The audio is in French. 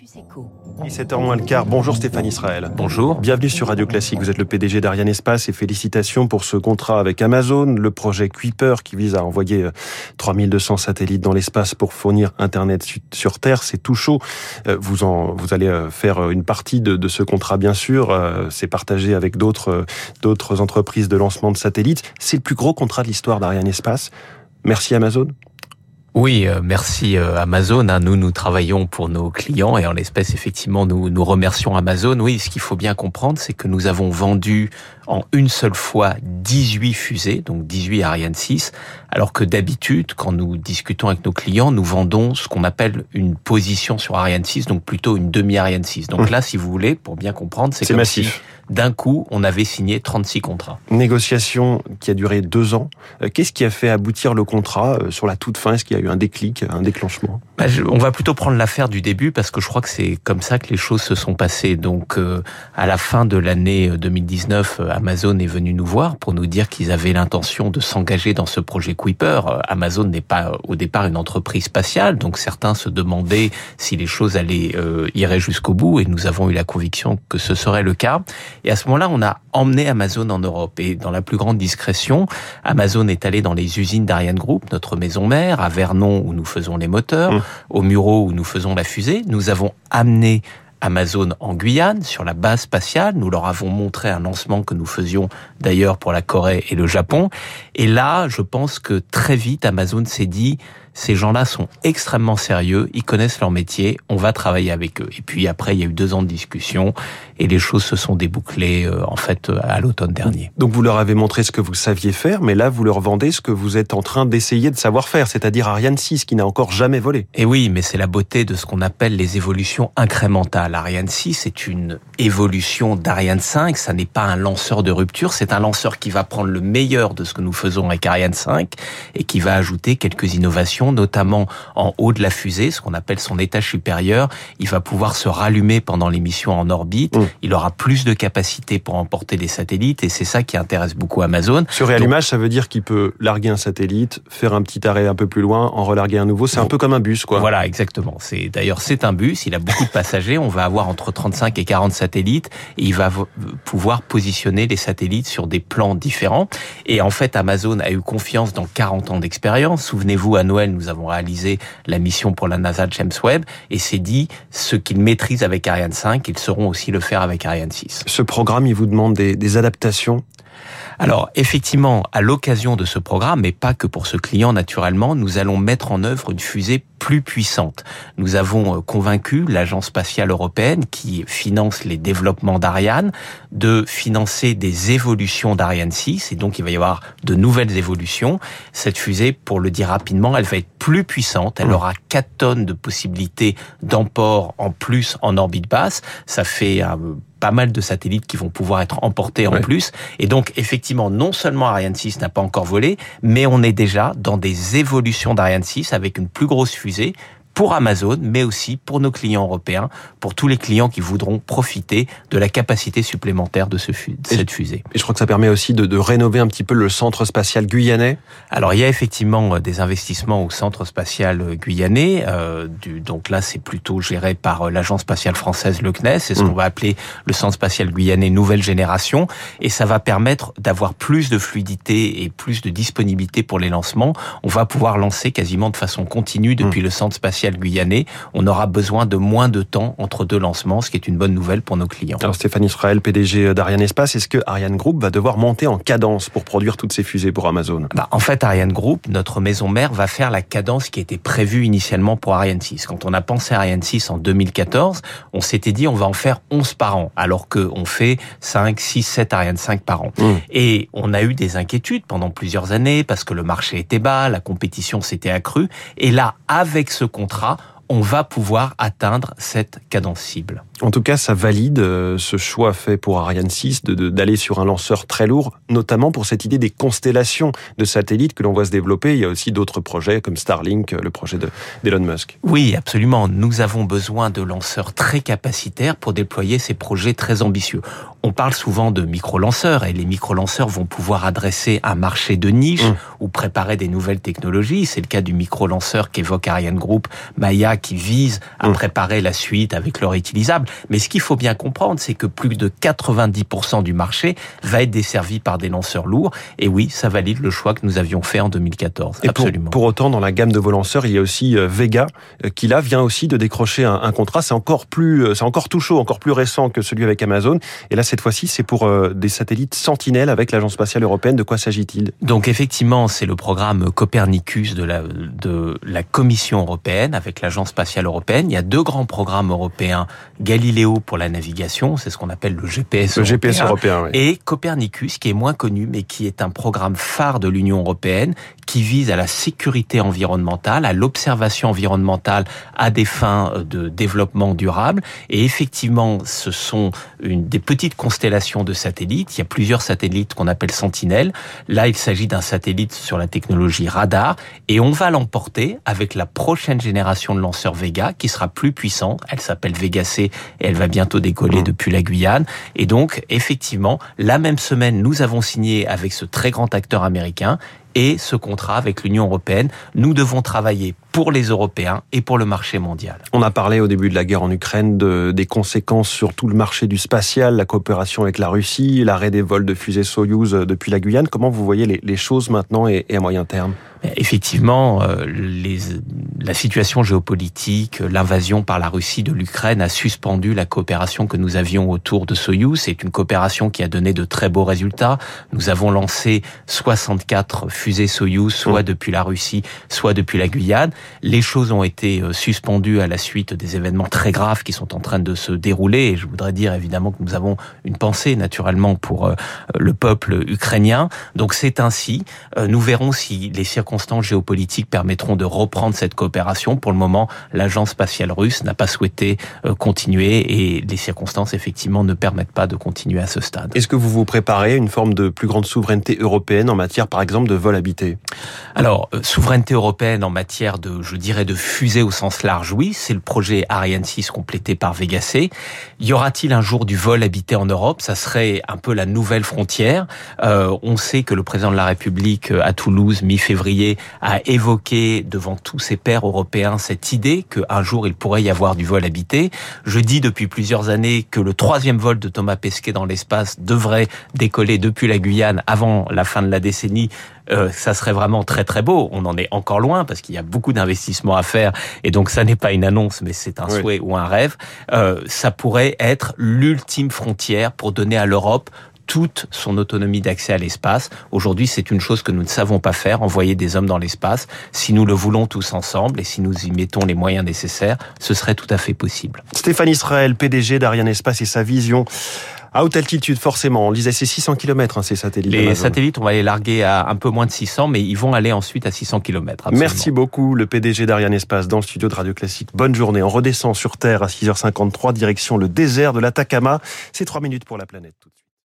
Campus Eco. 17h moins le quart. Bonjour Stéphane Israël. Bonjour. Bienvenue sur Radio Classique. Vous êtes le PDG d'Ariane Espace et félicitations pour ce contrat avec Amazon, le projet Kuiper qui vise à envoyer 3200 satellites dans l'espace pour fournir Internet sur Terre. C'est tout chaud. Euh, vous en, vous allez euh, faire une partie de, de ce contrat, bien sûr. Euh, c'est partagé avec d'autres, d'autres entreprises de lancement de satellites. C'est le plus gros contrat de l'histoire d'Ariane Espace. Merci Amazon. Oui, euh, merci euh, Amazon. Hein. Nous, nous travaillons pour nos clients et en l'espèce, effectivement, nous, nous remercions Amazon. Oui, ce qu'il faut bien comprendre, c'est que nous avons vendu en une seule fois 18 fusées, donc 18 Ariane 6, alors que d'habitude, quand nous discutons avec nos clients, nous vendons ce qu'on appelle une position sur Ariane 6, donc plutôt une demi-Ariane 6. Donc mmh. là, si vous voulez, pour bien comprendre, c'est massif. D'un coup, on avait signé 36 contrats. Négociation qui a duré deux ans. Euh, qu'est-ce qui a fait aboutir le contrat sur la toute fin? Est-ce qu'il y a eu un déclic, un déclenchement? Bah, On va plutôt prendre l'affaire du début parce que je crois que c'est comme ça que les choses se sont passées. Donc, euh, à la fin de l'année 2019, Amazon est venu nous voir pour nous dire qu'ils avaient l'intention de s'engager dans ce projet Kuiper. Amazon n'est pas au départ une entreprise spatiale, donc certains se demandaient si les choses allaient euh, iraient jusqu'au bout, et nous avons eu la conviction que ce serait le cas. Et à ce moment-là, on a emmené Amazon en Europe, et dans la plus grande discrétion, Amazon est allé dans les usines d'Ariane Group, notre maison mère, à Vernon où nous faisons les moteurs, mmh. au Muro où nous faisons la fusée. Nous avons amené Amazon en Guyane, sur la base spatiale. Nous leur avons montré un lancement que nous faisions d'ailleurs pour la Corée et le Japon. Et là, je pense que très vite, Amazon s'est dit, ces gens-là sont extrêmement sérieux, ils connaissent leur métier, on va travailler avec eux. Et puis après, il y a eu deux ans de discussion et les choses se sont débouclées euh, en fait à l'automne dernier. Donc vous leur avez montré ce que vous saviez faire, mais là vous leur vendez ce que vous êtes en train d'essayer de savoir faire, c'est-à-dire Ariane 6 qui n'a encore jamais volé. Et oui, mais c'est la beauté de ce qu'on appelle les évolutions incrémentales. Ariane 6 est une évolution d'Ariane 5, ça n'est pas un lanceur de rupture, c'est un lanceur qui va prendre le meilleur de ce que nous faisons avec Ariane 5 et qui va ajouter quelques innovations, notamment en haut de la fusée, ce qu'on appelle son étage supérieur. Il va pouvoir se rallumer pendant les missions en orbite. Mmh il aura plus de capacité pour emporter des satellites et c'est ça qui intéresse beaucoup Amazon. Ce réallumage, ça veut dire qu'il peut larguer un satellite, faire un petit arrêt un peu plus loin, en relarguer un nouveau. C'est un peu comme un bus, quoi. Voilà, exactement. C'est d'ailleurs c'est un bus. Il a beaucoup de passagers. On va avoir entre 35 et 40 satellites et il va pouvoir positionner les satellites sur des plans différents. Et en fait, Amazon a eu confiance dans 40 ans d'expérience. Souvenez-vous, à Noël, nous avons réalisé la mission pour la NASA James Webb et c'est dit ce qu'ils maîtrisent avec Ariane 5, ils sauront aussi le faire avec Ariane 6. Ce programme, il vous demande des adaptations? Alors effectivement, à l'occasion de ce programme, mais pas que pour ce client naturellement, nous allons mettre en œuvre une fusée plus puissante. Nous avons euh, convaincu l'Agence spatiale européenne qui finance les développements d'Ariane de financer des évolutions d'Ariane 6 et donc il va y avoir de nouvelles évolutions. Cette fusée, pour le dire rapidement, elle va être plus puissante, elle mmh. aura 4 tonnes de possibilités d'emport en plus en orbite basse. Ça fait un pas mal de satellites qui vont pouvoir être emportés en plus. Et donc, effectivement, non seulement Ariane 6 n'a pas encore volé, mais on est déjà dans des évolutions d'Ariane 6 avec une plus grosse fusée, pour Amazon, mais aussi pour nos clients européens, pour tous les clients qui voudront profiter de la capacité supplémentaire de, ce cette fusée. Et je crois que ça permet aussi de, de, rénover un petit peu le centre spatial guyanais. Alors il y a effectivement euh, des investissements au centre spatial euh, guyanais. Euh, du, donc là, c'est plutôt géré par euh, l'agence spatiale française, le CNES. C'est ce qu'on mm. va appeler le centre spatial guyanais nouvelle génération. Et ça va permettre d'avoir plus de fluidité et plus de disponibilité pour les lancements. On va pouvoir lancer quasiment de façon continue depuis mm. le centre spatial guyanais, on aura besoin de moins de temps entre deux lancements, ce qui est une bonne nouvelle pour nos clients. Alors Stéphane Israël, PDG d'Ariane Espace, est-ce que Ariane Group va devoir monter en cadence pour produire toutes ces fusées pour Amazon? Bah, En fait, Ariane Group, notre maison mère, va faire la cadence qui était prévue initialement pour Ariane 6. Quand on a pensé à Ariane 6 en 2014, on s'était dit on va en faire 11 par an, alors qu'on fait 5, 6, 7 Ariane 5 par an. Mmh. Et on a eu des inquiétudes pendant plusieurs années parce que le marché était bas, la compétition s'était accrue. Et là, avec ce contrat, on va pouvoir atteindre cette cadence cible. En tout cas, ça valide euh, ce choix fait pour Ariane 6 d'aller sur un lanceur très lourd, notamment pour cette idée des constellations de satellites que l'on voit se développer. Il y a aussi d'autres projets comme Starlink, le projet d'Elon Musk. Oui, absolument. Nous avons besoin de lanceurs très capacitaires pour déployer ces projets très ambitieux. on parle souvent de micro-lanceurs et les micro-lanceurs vont pouvoir adresser un marché de niche mmh. ou préparer des nouvelles technologies. C'est le cas du micro-lanceur qu'évoque Ariane Group, Maya, qui vise à mmh. préparer la suite avec leur utilisable. Mais ce qu'il faut bien comprendre, c'est que plus de 90% du marché va être desservi par des lanceurs lourds. Et oui, ça valide le choix que nous avions fait en 2014. Et Absolument. Pour, autant, dans la gamme de vos lanceurs, il y a aussi euh, Vega, euh, qui là vient aussi de décrocher un, un contrat. C'est encore plus, euh, c'est encore tout chaud, encore plus récent que celui avec Amazon. Et là, cette fois-ci, c'est pour euh, des satellites Sentinelle avec l'Agence spatiale européenne. De quoi s'agit-il? Donc effectivement, c'est le programme Copernicus de la, de la Commission européenne avec l'Agence spatiale européenne. Il y a deux grands programmes européens, Galileo pour la navigation, c'est ce qu'on appelle le GPS le européen, GPS européen oui. et Copernicus qui est moins connu mais qui est un programme phare de l'Union européenne qui vise à la sécurité environnementale, à l'observation environnementale à des fins de développement durable. Et effectivement, ce sont une des petites constellations de satellites. Il y a plusieurs satellites qu'on appelle Sentinelle. Là, il s'agit d'un satellite sur la technologie radar et on va l'emporter avec la prochaine génération de lanceurs Vega qui sera plus puissante. Elle s'appelle Vega C et elle va bientôt décoller depuis la Guyane. Et donc, effectivement, la même semaine, nous avons signé avec ce très grand acteur américain et ce contrat avec l'Union européenne. Nous devons travailler pour les Européens et pour le marché mondial. On a parlé au début de la guerre en Ukraine de, des conséquences sur tout le marché du spatial, la coopération avec la Russie, l'arrêt des vols de fusées Soyouz depuis la Guyane. Comment vous voyez les, les choses maintenant et, et à moyen terme? Effectivement, euh, les, la situation géopolitique, l'invasion par la Russie de l'Ukraine a suspendu la coopération que nous avions autour de Soyouz. C'est une coopération qui a donné de très beaux résultats. Nous avons lancé 64 fusées Soyouz, soit depuis la Russie, soit depuis la Guyane. Les choses ont été euh, suspendues à la suite des événements très graves qui sont en train de se dérouler. Et je voudrais dire évidemment que nous avons une pensée naturellement pour euh, le peuple ukrainien. Donc c'est ainsi. Nous verrons si les circonstances géopolitiques permettront de reprendre cette coopération. Pour le moment, l'agence spatiale russe n'a pas souhaité euh, continuer et les circonstances effectivement ne permettent pas de continuer à ce stade. Est-ce que vous vous préparez à une forme de plus grande souveraineté européenne en matière par exemple de vol habité? Alors, euh, souveraineté européenne en matière de, je dirais, de fusée au sens large, oui, c'est le projet Ariane 6 complété par Vega C. Y aura-t-il un jour du vol habité en Europe? Ça serait un peu la nouvelle frontière. Euh, on sait que le président de la République euh, à Toulouse, mi-février, a évoqué devant tous ses pairs européens cette idée qu'un jour il pourrait y avoir du vol habité. Je dis depuis plusieurs années que le troisième vol de Thomas Pesquet dans l'espace devrait décoller depuis la Guyane avant la fin de la décennie. Euh, ça serait vraiment très très beau. On en est encore loin parce qu'il y a beaucoup d'investissements à faire et donc ça n'est pas une annonce mais c'est un oui. souhait ou un rêve. Euh, ça pourrait être l'ultime frontière pour donner à l'Europe toute son autonomie d'accès à l'espace. Aujourd'hui, c'est une chose que nous ne savons pas faire, envoyer des hommes dans l'espace. Si nous le voulons tous ensemble et si nous y mettons les moyens nécessaires, ce serait tout à fait possible. Stéphane Israël, PDG d'Ariane Espace et sa vision à haute altitude, forcément. On disait c'est 600 km, hein, ces satellites. Les satellites, on va les larguer à un peu moins de 600, mais ils vont aller ensuite à 600 km. Absolument. Merci beaucoup, le PDG d'Ariane Espace, dans le studio de Radio Classique. Bonne journée. On redescend sur Terre à 6h53, direction le désert de l'Atacama. C'est 3 minutes pour la planète tout de suite.